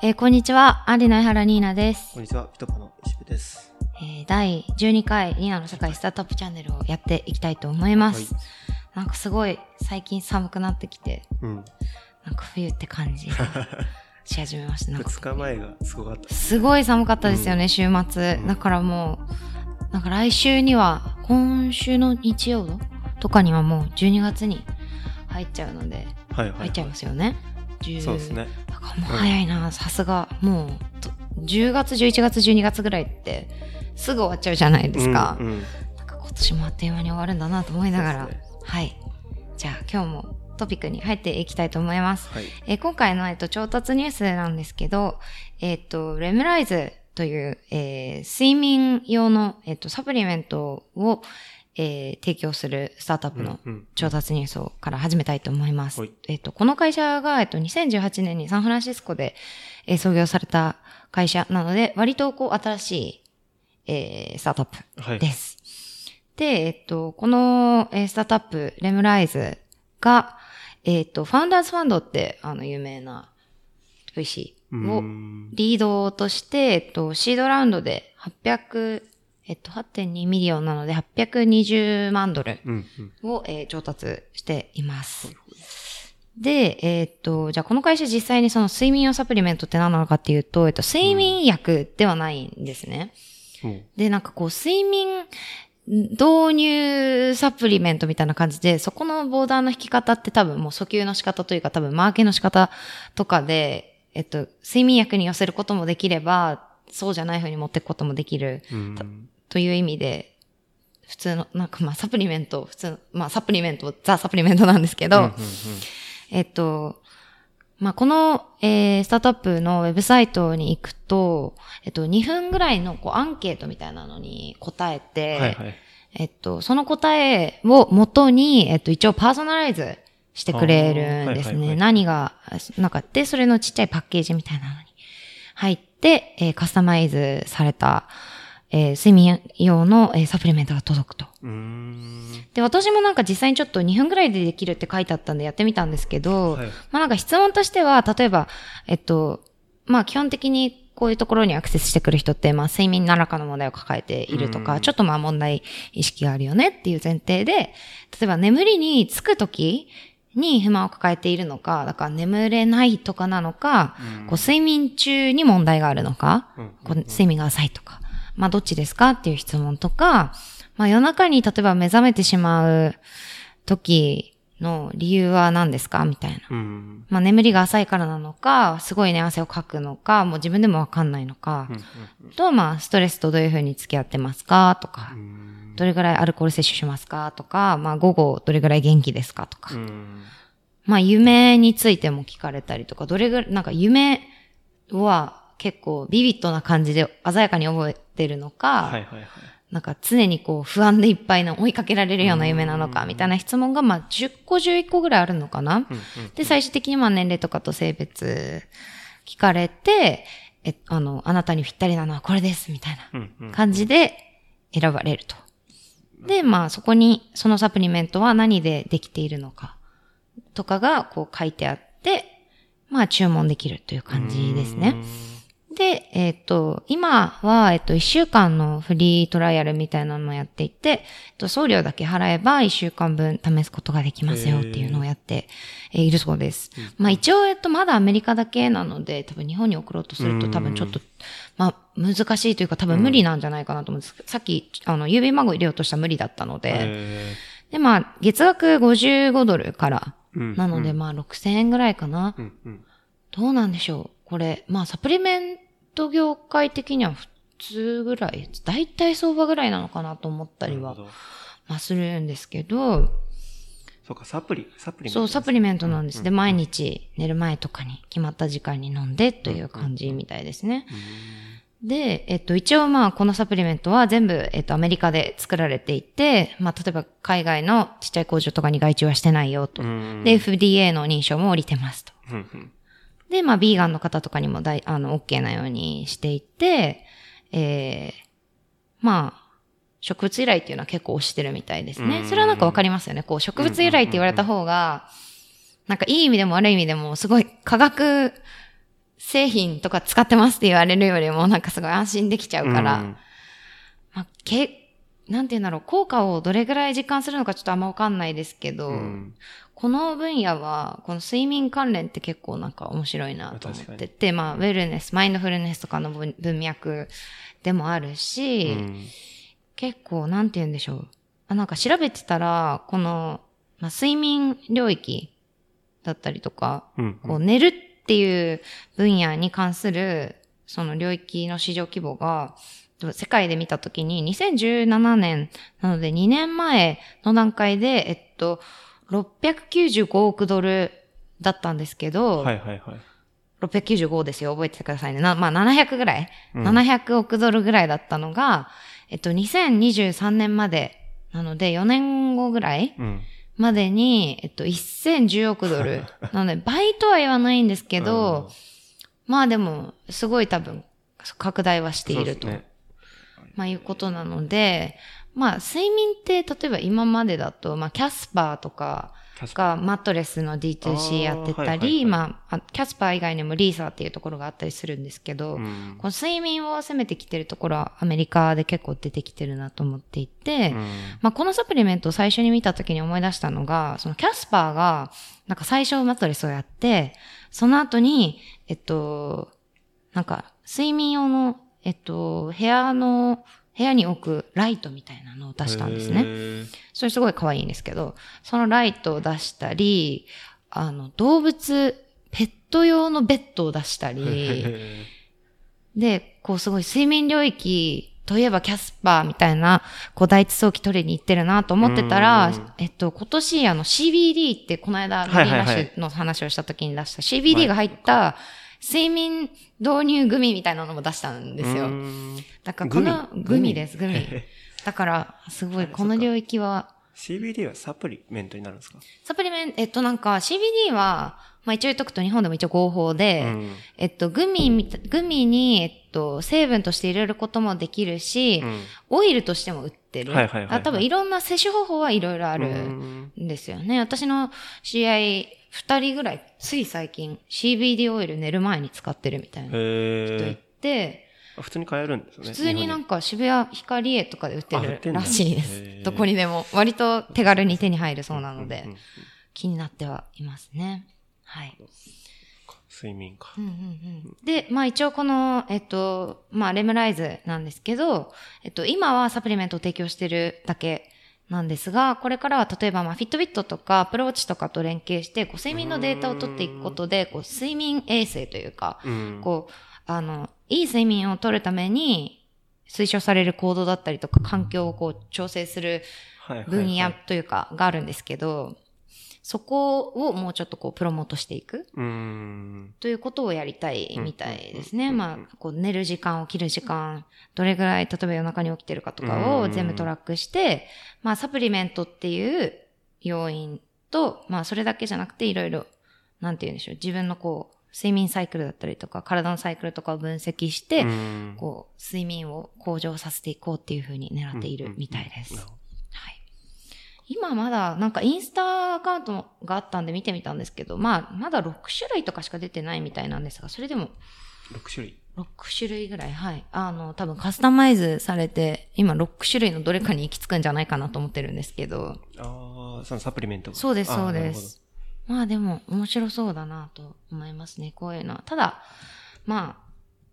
えーこんにちは、アンリの江原ニーナですこん。にちは、ピトパの石部です。えー第12回ニーナの世界スタートアップチャンネルをやっていきたいと思います。なんかすごい最近寒くなってきて、うん。なんか冬って感じが し始めました。なんか2日前がすごかった。すごい寒かったですよね、うん週末。うんだからもう、なんか来週には、今週の日曜日とかにはもう12月に入っちゃうので、はいはい。入っちゃいますよね。10そうですね。もう早いな、さすが。もうと、10月、11月、12月ぐらいって、すぐ終わっちゃうじゃないですか。うんうんなんか今年もあっという間に終わるんだなと思いながら。ねはい。じゃあ今日もトピックに入っていきたいと思います。はい。えー今回の、えっと、調達ニュースなんですけど、えっと、レムライズという、えー睡眠用の、えっと、サプリメントを、えー提供するスタートアップのうんうん調達ニュースをから始めたいと思います。はいえっと、この会社が、えっと、2018年にサンフランシスコで、えー創業された会社なので、割とこう、新しい、えースタートアップはい。です。で、えっと、この、えースタートアップ、レムライズが、えっと、ファウンダーズファンドって、あの、有名な VC うをんリードとして、えっと、シードラウンドで800、えっと、8.2 million なので820万ドル。を、えー調達しています。で、えっと、じゃあこの会社実際にその睡眠用サプリメントって何なのかっていうと、えっと、睡眠薬ではないんですね。うんで、なんかこう、睡眠導入サプリメントみたいな感じで、そこのボーダーの引き方って多分もう訴求の仕方というか多分マーケの仕方とかで、えっと、睡眠薬に寄せることもできれば、そうじゃない風に持っていくこともできるうんという意味で、普通の、なんかまあサプリメント、普通の、まあサプリメント、ザサプリメントなんですけど、うんうんえっと、まあ、この、えー、スタートアップのウェブサイトに行くと、えっと、2分ぐらいのこうアンケートみたいなのに答えて、はいはい。えっと、その答えを元に、えっと、一応パーソナライズしてくれるんですね。はいはいはい何が、なんかで、それのちっちゃいパッケージみたいなのに入って、えーカスタマイズされた、えー睡眠用の、えーサプリメントが届くと。で、私もなんか実際にちょっと2分ぐらいでできるって書いてあったんでやってみたんですけど、はい。まあなんか質問としては、例えば、えっと、まあ基本的にこういうところにアクセスしてくる人って、まあ睡眠何らかの問題を抱えているとか、うん。ちょっとまあ問題意識があるよねっていう前提で、例えば眠りにつくときに不満を抱えているのか、だから眠れないとかなのか、うん。こう睡眠中に問題があるのか、うん。こう睡眠が浅いとか、まあどっちですかっていう質問とか、まあ夜中に例えば目覚めてしまう時の理由は何ですかみたいな。うん。まあ眠りが浅いからなのか、すごいね汗をかくのか、もう自分でもわかんないのか。うん、と、まあストレスとどういうふうに付き合ってますかとか。う、ん。どれぐらいアルコール摂取しますかとか、まあ午後どれぐらい元気ですかとか。う、ん。まあ夢についても聞かれたりとか、どれぐらい、なんか夢は結構ビビッドな感じで鮮やかに覚えてるのか、はいはいはい。なんか常にこう不安でいっぱいな追いかけられるような夢なのか、うんみたいな質問がまあ10個11個ぐらいあるのかな。うんうんで、最終的にまあ年齢とかと性別聞かれて、え、あの、あなたにぴったりなのはこれです、みたいなうんうん感じで選ばれると。で、まあそこにそのサプリメントは何でできているのかとかがこう書いてあって、まあ注文できるという感じですね。で、えっ、と、今は、えっ、と、1週間のフリートライアルみたいなのをやっていて、えっと、送料だけ払えば1週間分試すことができますよっていうのをやってえーいるそうです。まあ一応、えっと、まだアメリカだけなので、多分日本に送ろうとすると多分ちょっと、まあ難しいというか多分無理なんじゃないかなと思うんです。さっき、あの、郵便番号入れようとしたら無理だったので、へで、まあ、月額55ドルから、ーうん。なので、まあ6000円ぐらいかな。うん。うん。どうなんでしょう。これ、まあ、サプリメント業界的には普通ぐらい、だいたい相場ぐらいなのかなと思ったりはまあ、するんですけど、そうか、サプリ、サプリメントそう、サプリメントなんです。で、うん毎日寝る前とかに決まった時間に飲んでという感じみたいですね。で、えっと、一応まあ、このサプリメントは全部、えっと、アメリカで作られていて、まあ、例えば海外のちっちゃい工場とかに外注はしてないよと。うんで、FDA の認証も降りてますと。うんうんで、まあ、ビーガンの方とかにも大、あの、OK なようにしていて、えー、まあ、植物由来っていうのは結構推してるみたいですね。うん。それはなんかわかりますよね。こう、植物由来って言われた方が、なんかいい意味でも悪い意味でも、すごい科学製品とか使ってますって言われるよりも、なんかすごい安心できちゃうから、うん。まあ、け、なんて言うんだろう、効果をどれぐらい実感するのかちょっとあんまわかんないですけど、うんこの分野は、この睡眠関連って結構なんか面白いなと思ってて、まあ、ウェルネス、マインドフルネスとかの文文脈でもあるし、うん。結構、なんて言うんでしょう。あ、なんか調べてたら、この、まあ、睡眠領域だったりとか、うんこう寝るっていう分野に関する、その領域の市場規模が、世界で見たときに2017年なので2年前の段階で、えっと、695億ドルだったんですけど、はいはいはい。695ですよ、覚えててくださいね。なまあ700ぐらい、うん ?700 億ドルぐらいだったのが、えっと、2023年まで、なので4年後ぐらいうん。までに、えっと、1010億ドル。なので、倍とは言わないんですけど、まあでも、すごい多分、拡大はしていると、ねまあいうことなので、まあ睡眠って、例えば今までだと、まあキャスパーとかがマットレスの D2C やってたり、あーはいはいはい。まああ、キャスパー以外にもリーサーっていうところがあったりするんですけど、うん。この睡眠を攻めてきてるところはアメリカで結構出てきてるなと思っていて、うん。まあ、このサプリメントを最初に見た時に思い出したのが、そのキャスパーが、なんか最初マットレスをやって、その後に、えっと、なんか睡眠用の、えっと、部屋の、部屋に置くライトみたいなのを出したんですへね。ー。それすごい可愛いんですけど、そのライトを出したり、あの、動物、ペット用のベッドを出したり、へで、こうすごい睡眠領域といえばキャスパーみたいな、こう第一早期取りに行ってるなと思ってたらうん、えっと、今年あの CBD ってこの間、グリーンラッシュの話をした時に出した CBD が入った睡眠導入グミみたいなのも出したんですよ。ん。だからこのグミ？です、グミ。へだから、すごいはいこの領域は、ー CBD はサプリメントになるんですか？サプリメント、えっとなんか CBD は、まあ一応言っとくと日本でも一応合法で、うん。えっと、グミグミに、えっと、成分として入れることもできるし、うん。オイルとしても売ってる。はいはいはいはい。あ多分いろんな摂取方法はいろいろあるうんんですよね。私の知り合い二人ぐらい、つい最近 CBD オイル寝る前に使ってるみたいな人いへて、ー普通に買えるんですよね。普通になんか渋谷ヒカリエとかで売ってるらしいでへす。ーどこにでも。割と手軽に手に入るそうなので気になってはいますね。はい。睡眠かう。んうんうんで、まあ一応この、えっと、まあレムライズなんですけど、えっと、今はサプリメントを提供してるだけなんですが、これからは例えばまあフィットビットとかアプローチとかと連携して、こう睡眠のデータを取っていくことで、こう睡眠衛生というか、うん。こう、あの、いい睡眠を取るために推奨される行動だったりとか環境をこう調整する分野というかがあるんですけど、そこをもうちょっとこうプロモートしていく。ということをやりたいみたいですね。うんまあ、こう寝る時間、起きる時間、どれぐらい、例えば夜中に起きてるかとかを全部トラックして、まあ、サプリメントっていう要因と、まあ、それだけじゃなくていろいろ、なんて言うんでしょう、自分のこう、睡眠サイクルだったりとか、体のサイクルとかを分析して、うん。こう、睡眠を向上させていこうっていうふうに狙っているみたいです。今まだ、なんかインスタアカウントがあったんで見てみたんですけど、まあ、まだ6種類とかしか出てないみたいなんですが、それでも6種類。6種類ぐらい、はい。あの、多分カスタマイズされて、今6種類のどれかに行き着くんじゃないかなと思ってるんですけど、ああ、そのサプリメントがそうです、そうです。まあでも、面白そうだなと思いますね、こういうのは。ただ、まあ、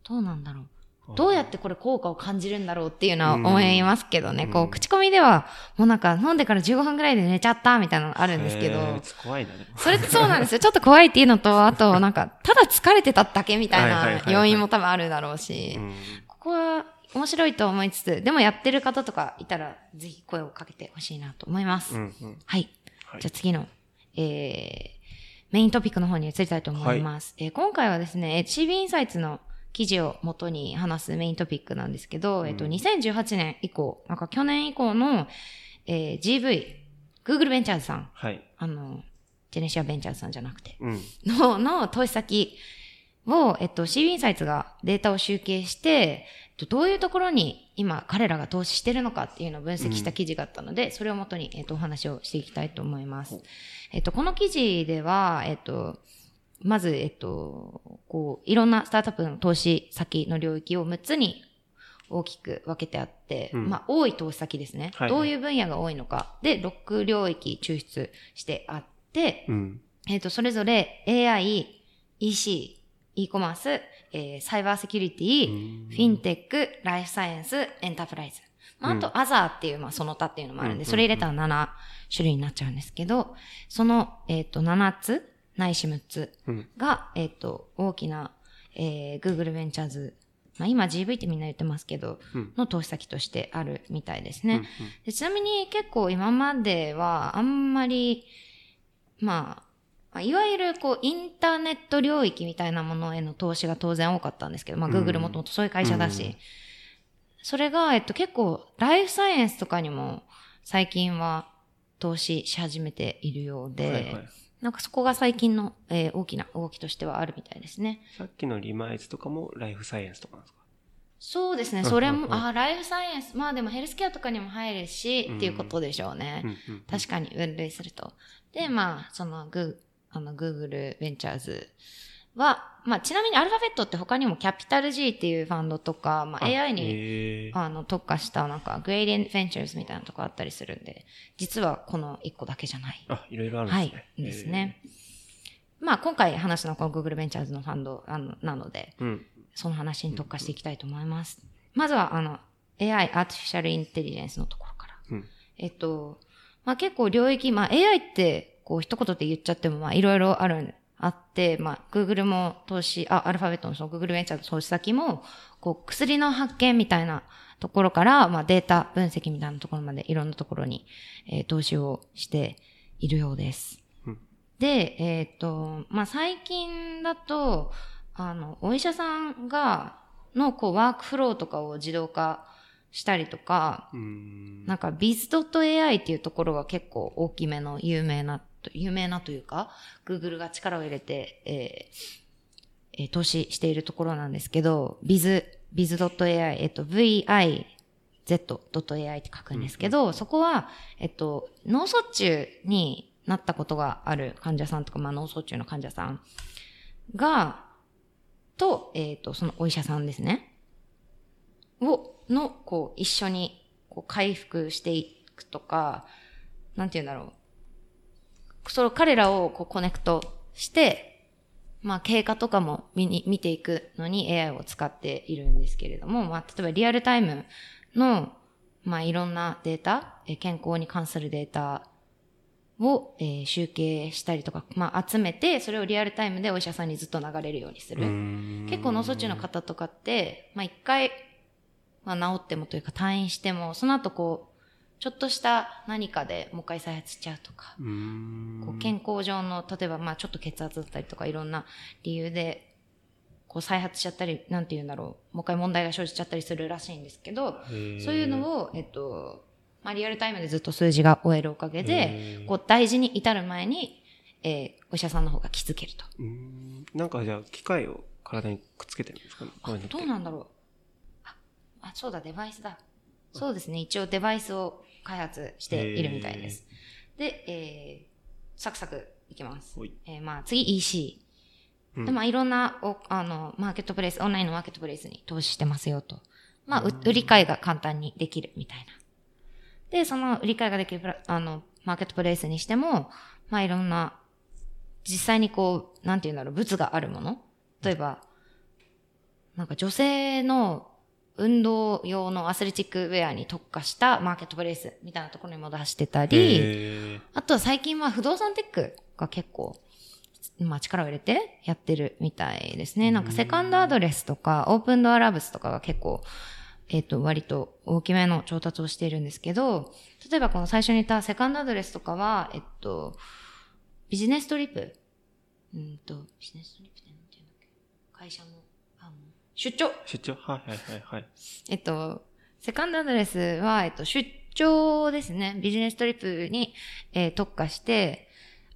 どうなんだろう。ほどどうやってこれ効果を感じるんだろうっていうのは思いますけどね。うんこう、口コミでは、もうなんか飲んでから15分ぐらいで寝ちゃったみたいなのあるんですけど、怖いな、でも。それってそうなんですよ。ちょっと怖いっていうのと、あとなんか、ただ疲れてただけみたいなはいはいはいはい要因も多分あるだろうしう、んここは面白いと思いつつ、でもやってる方とかいたら、ぜひ声をかけてほしいなと思います。うんうんはい。はいじゃあ次の、えー、メイントピックの方に移りたいと思います。えー今回はですね、CB インサイツの記事を元に話すメイントピックなんですけど、えっと、うん2018年以降、なんか去年以降の、えー GV、Google ベンチャーズさん、はい。あの、ジェネシアベンチャーズさんじゃなくて、うん。の、の投資先を、えっと、CB インサイツがデータを集計して、えっとどういうところに今彼らが投資してるのかっていうのを分析した記事があったので、それをもとに、えっと、お話をしていきたいと思います。えっと、この記事では、えっと、まず、えっと、こう、いろんなスタートアップの投資先の領域を6つに大きく分けてあって、うんまあ、多い投資先ですね、はいはいどういう分野が多いのか。で、6領域抽出してあって、うん。えっと、それぞれ AI、EC、e コマース、えーサイバーセキュリティ、フィンテック、ライフサイエンス、エンタープライズ。まあ、あと、アザーっていう、まあ、その他っていうのもあるんで、うんそれ入れたら7種類になっちゃうんですけど、その、えっ、と、7つ、ないし6つうん。が、えっ、と、大きな、えー、Google ベンチャーズ、まあ、今 GV ってみんな言ってますけど、うんの投資先としてあるみたいですね。うんでちなみに結構今まではあんまり、まあ、まあいわゆるこうインターネット領域みたいなものへの投資が当然多かったんですけど、まあうん Google もともとそういう会社だし、うんそれが、えっと結構ライフサイエンスとかにも最近は投資し始めているようで、はいはい。なんかそこが最近の、えー大きな動きとしてはあるみたいですね。さっきのリマイズとかもライフサイエンスとかなんですか？そうですね、うん。それも、あ、ライフサイエンス、まあでもヘルスケアとかにも入るし、うん。っていうことでしょうね。確かに分類すると。で、まあ、そのグー、あの、Google ベンチャーズは、まあ、ちなみにアルファベットって他にもキャピタル G っていうファンドとか、まあ、AI に、あの、特化したなんか、グレイデンベンチャーズみたいなとこあったりするんで、実はこの1個だけじゃない。あ、いろいろあるんではいすね。。ですね。まあ、今回話すのはこの Google ベンチャーズのファンドあのなので。うん。その話に特化していきたいと思います。まずは、あの、AI、Artificial Intelligence のところから。うん。えっと、まあ結構領域、まあ AI って、こう一言で言っちゃっても、まあいろいろある、あって、まあ Google も投資、あ、アルファベットのその Google ベンチャーの投資先も、こう薬の発見みたいなところから、まあデータ分析みたいなところまでいろんなところに、えー投資をしているようです。うんで、えっ、と、まあ最近だと、あの、お医者さんが、のこうワークフローとかを自動化したりとか、ん。なんか biz.ai っていうところが結構大きめの有名な、有名なというか、Google が力を入れて、えーえー投資しているところなんですけど、biz, biz.ai、えっと、vi, z.ai って書くんですけど、そこは、えっと、脳卒中になったことがある患者さんとか、まあ脳卒中の患者さんが、と、えっ、と、そのお医者さんですね。を、の、こう、一緒に、こう、回復していくとか、なんて言うんだろう。その彼らを、こう、コネクトして、まあ、経過とかも見に、見ていくのに AI を使っているんですけれども、まあ、例えばリアルタイムの、まあ、いろんなデータ、えー健康に関するデータを、えー集計したりとか、まあ、集めて、それをリアルタイムでお医者さんにずっと流れるようにする。結構脳卒中の方とかって、まあ一回、まあ治ってもというか退院しても、その後こう、ちょっとした何かでもう一回再発しちゃうとか。こう健康上の、例えばまあちょっと血圧だったりとかいろんな理由で、こう再発しちゃったり、なんて言うんだろう、もう一回問題が生じちゃったりするらしいんですけど、そういうのを、を、えっと、まあリアルタイムでずっと数字が終えるおかげへで、ー。こう大事に至る前に、えーお医者さんの方が気づけると。うーん。なんかじゃあ、機械を体にくっつけてるんですかね？どうなんだろう。ああそうだデバイスだ。そうですね。一応デバイスを開発しているみたいです。で、えー、サクサクいきます、えーまあ、次 EC うん。でまあいろんなおあのマーケットプレイスオンラインのマーケットプレイスに投資してますよと。まあ、う売り買いが簡単にできるみたいな。でその売り買いができるあのマーケットプレイスにしてもまあいろんな実際にこうなんていうんだろう物があるもの。例えばなんか女性の運動用のアスレチックウェアに特化したマーケットプレイスみたいなところにも出してたり、へあとは最近は不動産テックが結構、まあ力を入れてやってるみたいですね。なんかセカンドアドレスとかオープンドアラブスとかが結構、えっ、と、割と大きめの調達をしているんですけど、例えばこの最初に言ったセカンドアドレスとかは、えっと、ビジネストリップ。うんと、ビジネストリップってなんて言うんだっけ？会社の、出張ー出張？はいはいはいはい。えっと、セカンドアドレスは、えっと、出張ですね。ビジネストリップに、えー特化して、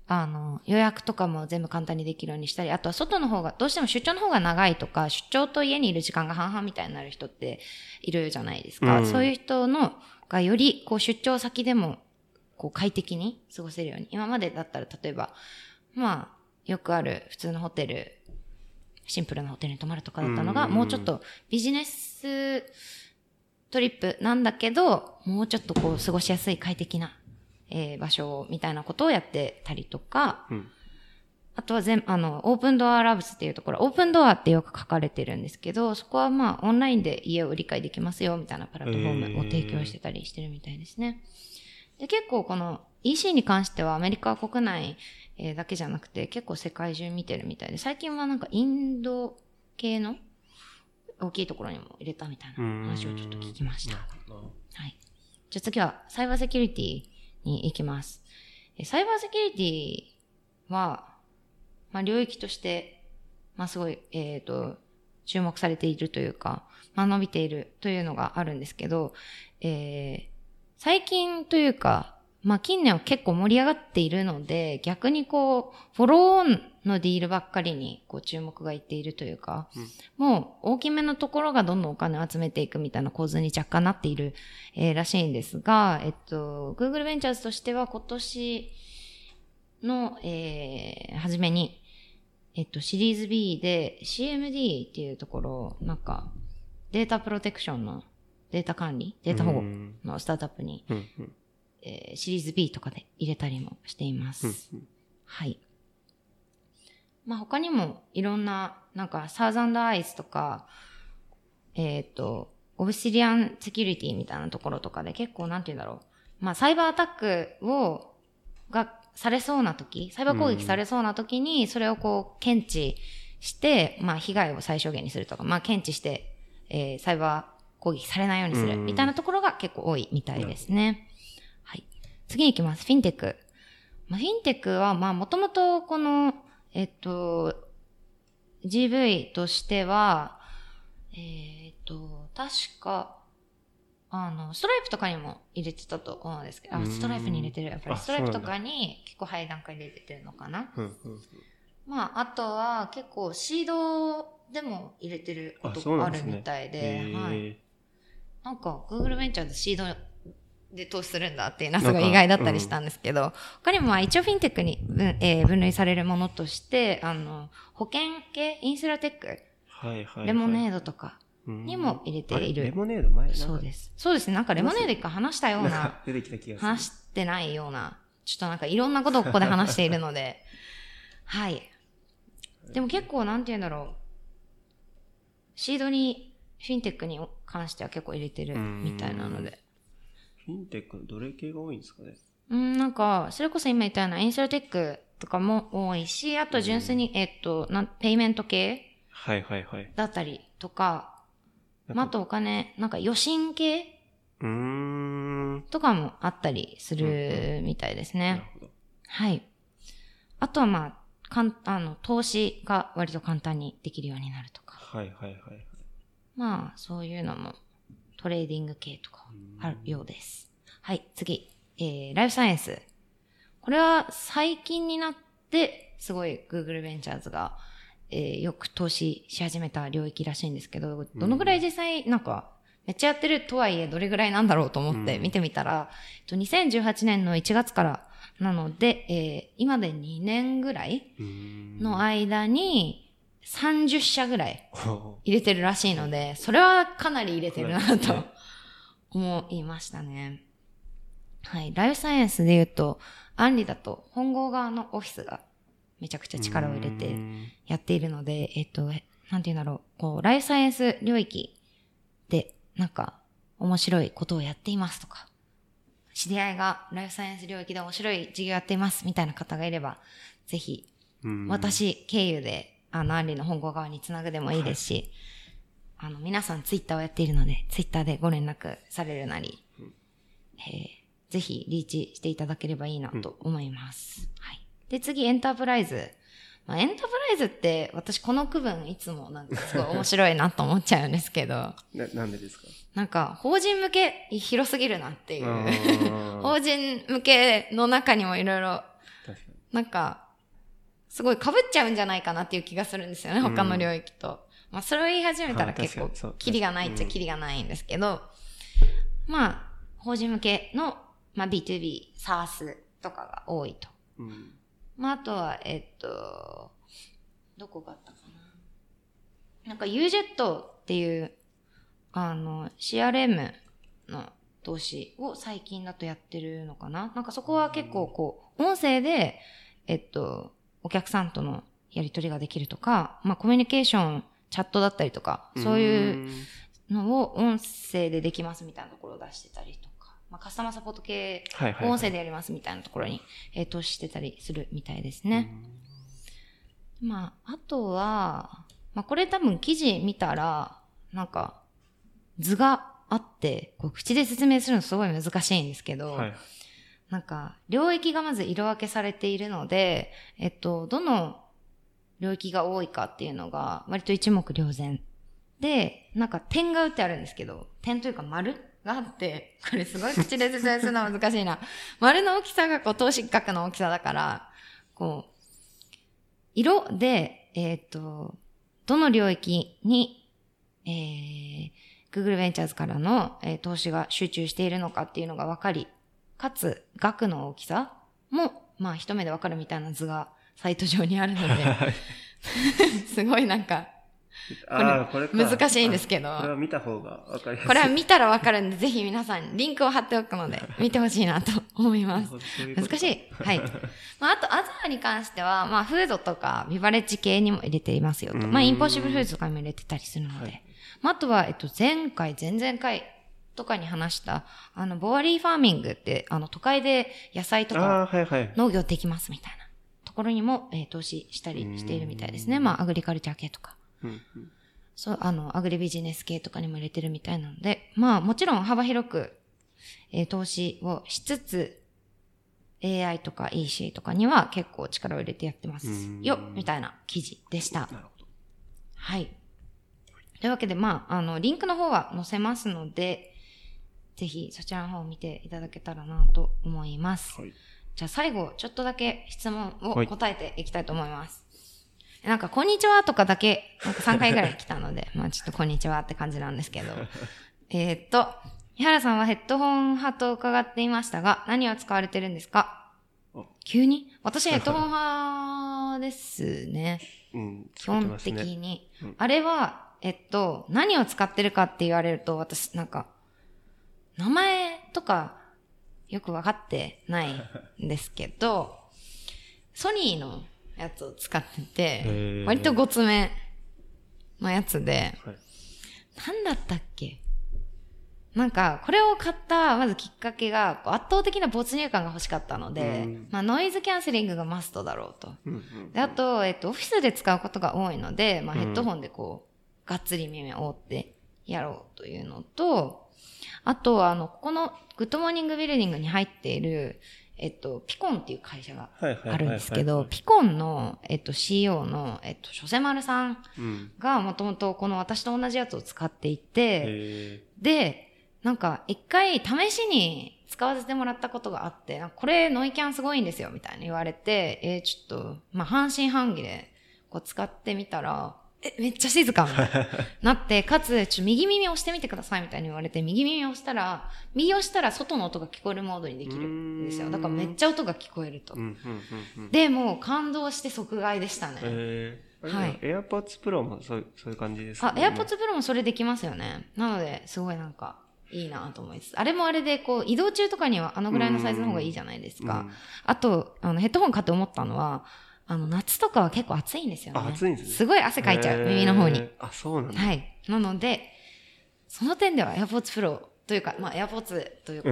あの、予約とかも全部簡単にできるようにしたり、あとは外の方が、どうしても出張の方が長いとか、出張と家にいる時間が半々みたいになる人っているじゃないですか。うんそういう人の、がより、こう、出張先でも、こう、快適に過ごせるように。今までだったら、例えば、まあ、よくある普通のホテル、シンプルなホテルに泊まるとかだったのが、うんもうちょっとビジネストリップなんだけど、もうちょっとこう過ごしやすい快適な、えー場所みたいなことをやってたりとか、うん。あとは全、あの、オープンドアラブスっていうところ、オープンドアってよく書かれてるんですけど、そこはまあ、オンラインで家を理解できますよ、みたいなプラットフォームを提供してたりしてるみたいですね。で、結構この EC に関してはアメリカ国内、えーだけじゃなくて、結構世界中見てるみたいで、最近はなんかインド系の大きいところにも入れたみたいな話をちょっと聞きました。はい。じゃあ次は、サイバーセキュリティに行きます。えサイバーセキュリティは、まあ、領域として、まあ、すごい、えっ、と、注目されているというか、まあ、伸びているというのがあるんですけど、えー最近というか、まあ、近年は結構盛り上がっているので、逆にこう、フォローオンのディールばっかりに、こう、注目がいっているというか、もう大きめのところがどんどんお金を集めていくみたいな構図に若干なっている、えーらしいんですが、えっと、Google Ventures としては今年の、えー初めに、えっと、シリーズ B で CMD っていうところを、なんか、データプロテクションのデータ管理、データ保護うん。のスタートアップに、うんうんえーシリーズ B とかで入れたりもしています。うんはい。まあ他にもいろんな、なんかサウザンドアイスとか、えっ、と、オブシディアンセキュリティみたいなところとかで結構なんて言うんだろう。まあサイバーアタックを、がされそうな時、サイバー攻撃されそうな時に、それをこう検知して、まあ被害を最小限にするとか、まあ検知して、えーサイバー攻撃されないようにするうんみたいなところが結構多いみたいですね。はい。次に行きます。フィンテック。まあ、フィンテックは、まあ、もともとこの、えっと、GV としては、えっと、確か、あの、ストライプとかにも入れてたと思うんですけど、あ、うんストライプに入れてる。やっぱりあストライプとかに結構早い段階で入れてるのかな。まあ、あとは結構シードでも入れてるこあとがあるみたいで、へーはい。なんか、Google Ventures シードで投資するんだっていうのはすごい意外だったりしたんですけど、他にもまあ一応フィンテックに分,、えー分類されるものとして、あの、保険系、インスラテック、はいはいはい。レモネードとかうんにも入れていあれレる。モネード前そうです。そうですね。なんかレモネード一回話したような、出てきた気がする。話してないような、ちょっとなんかいろんなことをここで話しているので、はい。でも結構なんて言うんだろう。シードに、フィンテックに関しては結構入れてるみたいなので。フィンテックのどれ系が多いんですかね？うん、なんか、それこそ今言ったようなインスラテックとかも多いし、あと純粋に、えっと、なんペイメント系？はいはいはい。だったりとか、まあ、あとお金、なんか余震系？うーん。とかもあったりするみたいですね。ほど。はい。あとはまあ、かん、あの、投資が割と簡単にできるようになるとか。はいはいはいはい。まあ、そういうのもトレーディング系とかあるようです。はい、次。えー、ライフサイエンス。これは最近になって、すごい Google Ventures が、えーよく投資し始めた領域らしいんですけど、どのぐらい実際なんか、めっちゃやってるとはいえどれぐらいなんだろうと思ってうん見てみたら、えっと2018年の1月からなので、えー今で2年ぐらいうーんの間に30社ぐらいほ 入れてるらしいので、それはかなり入れてるなと思いましたね。はい。ライフサイエンスで言うと、アンリだと本郷側のオフィスがめちゃくちゃう力を入れてやっているので、えっと、えなんて言うんだろう、こう、ライフサイエンス領域で、なんか、面白いことをやっていますとか、知り合いがライフサイエンス領域で面白い事業やっていますみたいな方がいれば、ぜひうん私経由で、あの、アンリの本郷側につなぐでもいいですし、あの、皆さんツイッターをやっているので、ツイッターでご連絡されるなり、えーぜひリーチしていただければいいなと思います。はい。で、次、エンタープライズ。まあ、エンタープライズって、私この区分いつもなんかすごい面白いなと思っちゃうんですけど、ななんでですか？なんか、法人向け広すぎるなっていう。法人向けの中にもいろいろ。なんか、すごい被っちゃうんじゃないかなっていう気がするんですよね、他の領域と。まあ、それを言い始めたはいら結構キリがないっちゃうんキリがないんですけど、まあ、法人向けの、まあ、B2B、SARS とかが多いと。うん。まあ、あとは、えっと、どこがあったかな。なんか UJET っていう、あの、CRM の投資を最近だとやってるのかな。なんかそこは結構こう、音声で、えっと、お客さんとのやり取りができるとか、まあコミュニケーション、チャットだったりとか、そういうのを音声でできますみたいなところを出してたりとか、まあカスタマーサポート系、音声でやりますみたいなところに、えー投資してたりするみたいですね。まあ、あとは、まあこれ多分記事見たら、なんか、図があって、こう口で説明するのすごい難しいんですけど、はい。なんか、領域がまず色分けされているので、えっと、どの領域が多いかっていうのが、割と一目瞭然。で、なんか点が打ってあるんですけど、点というか丸があって、これすごい口で説明するのは難しいな。丸の大きさがこう、等身角の大きさだから、こう、色で、えっ、と、どの領域に、えー、Google Ventures からの、えー投資が集中しているのかっていうのが分かり、かつ、額の大きさも、まあ、一目でわかるみたいな図がサイト上にあるので、すごいなんか、これか難しいんですけどあこれは見た方がわかりやすい。これは見たらわかるんで、ぜひ皆さん、リンクを貼っておくので、見てほしいなと思います。難しい？い。はい。まあ、あと、アザーに関しては、まあ、フードとか、ビバレッジ系にも入れていますよと。まあ、うんインポッシブルフーズとかにも入れてたりするので。はいまあ、あとは、えっと、前回、前々回とかに話した、あの、ボアリーファーミングって、あの、都会で野菜とか。農業できますみたいなところにも、えー投資したりしているみたいですね。まあ、アグリカルチャー系とか。うんうんそう、あの、アグリビジネス系とかにも入れてるみたいなので、まあ、もちろん幅広く、えー投資をしつつ、AI とか EC とかには結構力を入れてやってますうんよ、みたいな記事でした。なるほど。はい。というわけで、まあ、あの、リンクの方は載せますので、ぜひそちらの方を見ていただけたらなと思います。はい。じゃあ最後、ちょっとだけ質問をはい答えていきたいと思います。なんか、こんにちはとかだけ、なんか3回ぐらい来たので、まあちょっとこんにちはって感じなんですけど。えーっと、井原さんはヘッドホン派と伺っていましたが、何を使われてるんですか？あ急に？私ヘッドホン派ですね。うん。基本的ねに。うんあれは、えっと、何を使ってるかって言われると、私、なんか、名前とか、よくわかってないんですけど、ソニーのやつを使ってて割とごつめのやつで、はい。なんだったっけ？なんか、これを買った、まずきっかけが、圧倒的な没入感が欲しかったので、うん。まあ、ノイズキャンセリングがマストだろうと。あと、えっと、オフィスで使うことが多いので、まあ、うん。ヘッドホンでこう、がっつり耳を覆ってやろうというのと、あとは、あの、ここのグッドモーニングビルディングに入っている、えっと、ピコンっていう会社があるんですけど、ピコンの、えっと、CEO の、えっと、諸瀬丸さんうん。がもともとこの私と同じやつを使っていて、へで、なんか一回試しに使わせてもらったことがあって、これノイキャンすごいんですよみたいに言われて、えーちょっと、まあ半信半疑でこう使ってみたら、え、めっちゃ静かななって、かつ、ちょ、右耳押してみてくださいみたいに言われて、右耳押したら、右押したら外の音が聞こえるモードにできるんですよ。だからめっちゃ音が聞こえるとー。うんうんうんうん。で、もう感動して即買いでしたね。えー、ははいい。AirPods Pro もそうそういう感じですあ、ね AirPods Pro もそれできますよね。なので、すごいなんか、いいなと思います。あれもあれで、こう、移動中とかにはあのぐらいのサイズの方がいいじゃないですか。うんあと、あの、ヘッドホン買って思ったのは、あの、夏とかは結構暑いんですよね。あ暑いんですねすごい汗かいちゃう、耳の方に。あ、そうなんだ。はい。なので、その点では AirPods Pro というか、まあ AirPods というか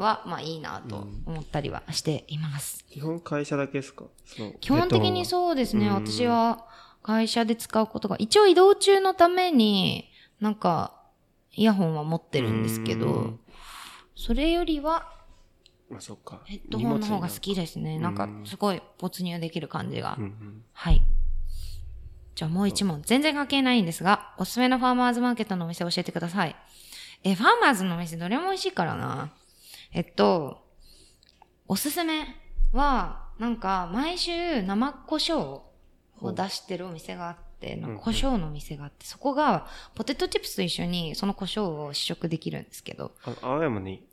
は、まあいいなと思ったりはしています。基本会社だけですか？基本的にう。そうですね。うん私は会社で使うことが、一応移動中のために、なんか、イヤホンは持ってるんですけどうん、それよりはまあ、そっか。ヘッドホンの方が好きですね。なんか、すごい没入できる感じがうん。うん。はい。じゃあもう一問。全然関係ないんですが、おすすめのファーマーズマーケットのお店教えてください。え、ファーマーズのお店どれも美味しいからな。えっと、おすすめは、なんか、毎週生胡椒を出してるお店があって、なんか胡椒のお店があって、そこが、ポテトチップスと一緒にその胡椒を試食できるんですけど、あ青山に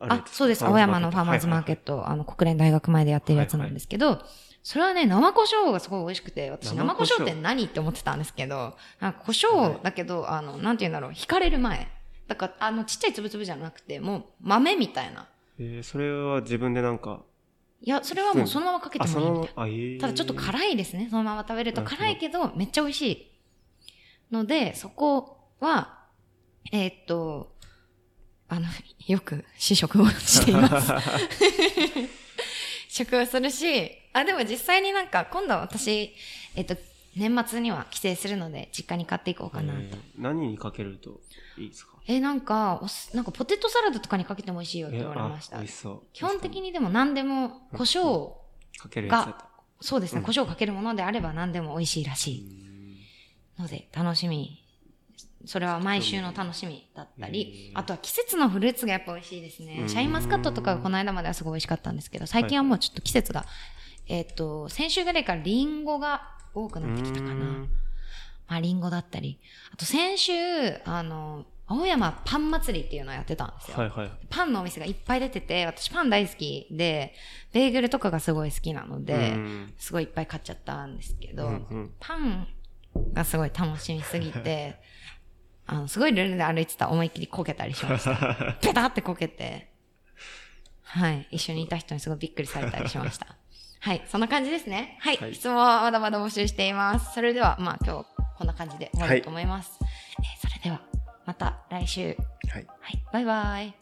あそうです。青山のファーマーズマーケット。ト、あの、国連大学前でやってるやつなんですけど、それはね、生胡椒がすごい美味しくて、私生胡椒椒って何って思ってたんですけど、なんか胡椒だけど、あの、なんて言うんだろう、引かれる前。だから、あの、ちっちゃいつぶつぶじゃなくて、もう豆みたいな。えー、それは自分でなんか、いや、それはもうそのままかけてもいいみたいな。えー、ただちょっと辛いですね。そのまま食べると辛いけど、めっちゃ美味しい。ので、そこは、えーっと、あの、よく試食をしています。食をするし、あ、でも実際になんか、今度は私、えっと、年末には帰省するので、実家に買っていこうかなと。えー何にかけるといいですか？え、なんか、なんかポテトサラダとかにかけても美味しいよってえ言われましたあ美味。しそう。基本的にでも何でも胡椒、かけるやつ。そうですね、うん胡椒をかけるものであれば何でも美味しいらしい。ので、楽しみ。それは毎週の楽しみだったり、うんあとは季節のフルーツがやっぱ美味しいですね。うんシャインマスカットとかがこの間まではすごい美味しかったんですけど、最近はもうちょっと季節が、えっ、と、先週ぐらいからリンゴが多くなってきたかな。うんまあ、リンゴだったり。あと先週、あの、青山パン祭りっていうのをやってたんですよ。はいはい。パンのお店がいっぱい出てて、私パン大好きで、ベーグルとかがすごい好きなので、うんすごいいっぱい買っちゃったんですけど、うんうんパンがすごい楽しみすぎて、あの、すごいルールで歩いてたら思いっきりこけたりしました。ペタってこけて、はい。一緒にいた人にすごいびっくりされたりしました。はい。そんな感じですね。はい。はい質問はまだまだ募集しています。それでは、まあ今日こんな感じで終わりと思います。えーそれでは、また来週。はい。はい。バイバイ。